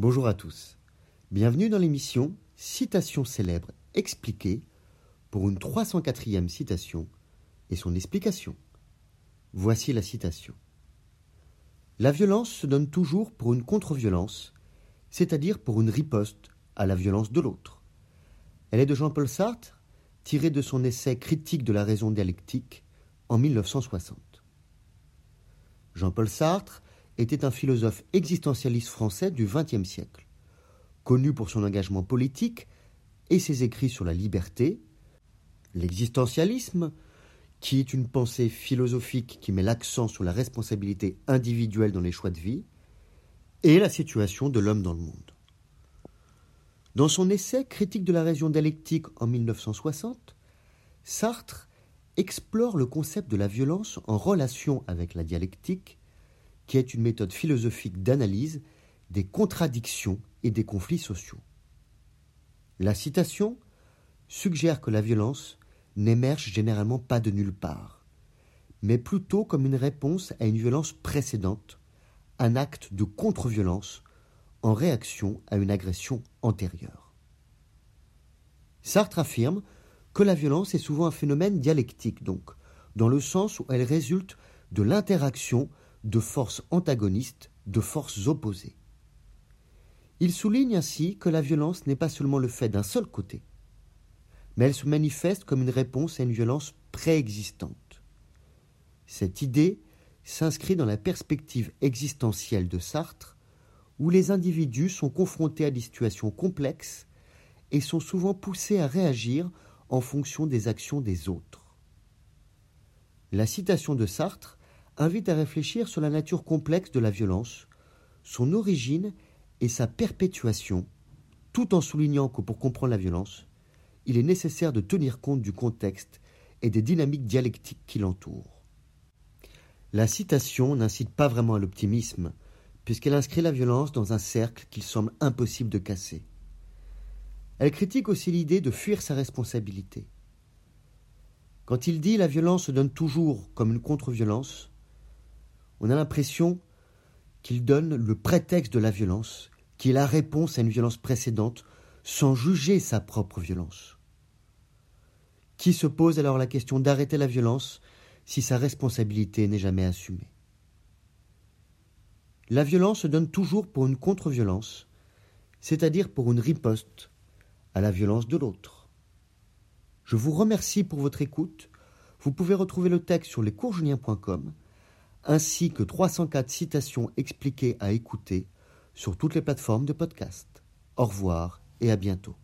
Bonjour à tous. Bienvenue dans l'émission Citation célèbre expliquée pour une 304e citation et son explication. Voici la citation. La violence se donne toujours pour une contre-violence, c'est-à-dire pour une riposte à la violence de l'autre. Elle est de Jean-Paul Sartre, tirée de son essai Critique de la raison dialectique en 1960. Jean-Paul Sartre était un philosophe existentialiste français du XXe siècle. Connu pour son engagement politique et ses écrits sur la liberté, l'existentialisme, qui est une pensée philosophique qui met l'accent sur la responsabilité individuelle dans les choix de vie, et la situation de l'homme dans le monde. Dans son essai Critique de la raison dialectique en 1960, Sartre explore le concept de la violence en relation avec la dialectique qui est une méthode philosophique d'analyse des contradictions et des conflits sociaux. La citation suggère que la violence n'émerge généralement pas de nulle part, mais plutôt comme une réponse à une violence précédente, un acte de contre-violence en réaction à une agression antérieure. Sartre affirme que la violence est souvent un phénomène dialectique, donc, dans le sens où elle résulte de l'interaction de forces antagonistes, de forces opposées. Il souligne ainsi que la violence n'est pas seulement le fait d'un seul côté, mais elle se manifeste comme une réponse à une violence préexistante. Cette idée s'inscrit dans la perspective existentielle de Sartre, où les individus sont confrontés à des situations complexes et sont souvent poussés à réagir en fonction des actions des autres. La citation de Sartre invite à réfléchir sur la nature complexe de la violence, son origine et sa perpétuation, tout en soulignant que pour comprendre la violence, il est nécessaire de tenir compte du contexte et des dynamiques dialectiques qui l'entourent. La citation n'incite pas vraiment à l'optimisme, puisqu'elle inscrit la violence dans un cercle qu'il semble impossible de casser. Elle critique aussi l'idée de fuir sa responsabilité. Quand il dit la violence se donne toujours comme une contre-violence, on a l'impression qu'il donne le prétexte de la violence, qui est la réponse à une violence précédente, sans juger sa propre violence. Qui se pose alors la question d'arrêter la violence si sa responsabilité n'est jamais assumée? La violence se donne toujours pour une contre-violence, c'est-à-dire pour une riposte à la violence de l'autre. Je vous remercie pour votre écoute. Vous pouvez retrouver le texte sur lescoursjulien.com ainsi que 304 citations expliquées à écouter sur toutes les plateformes de podcast. Au revoir et à bientôt.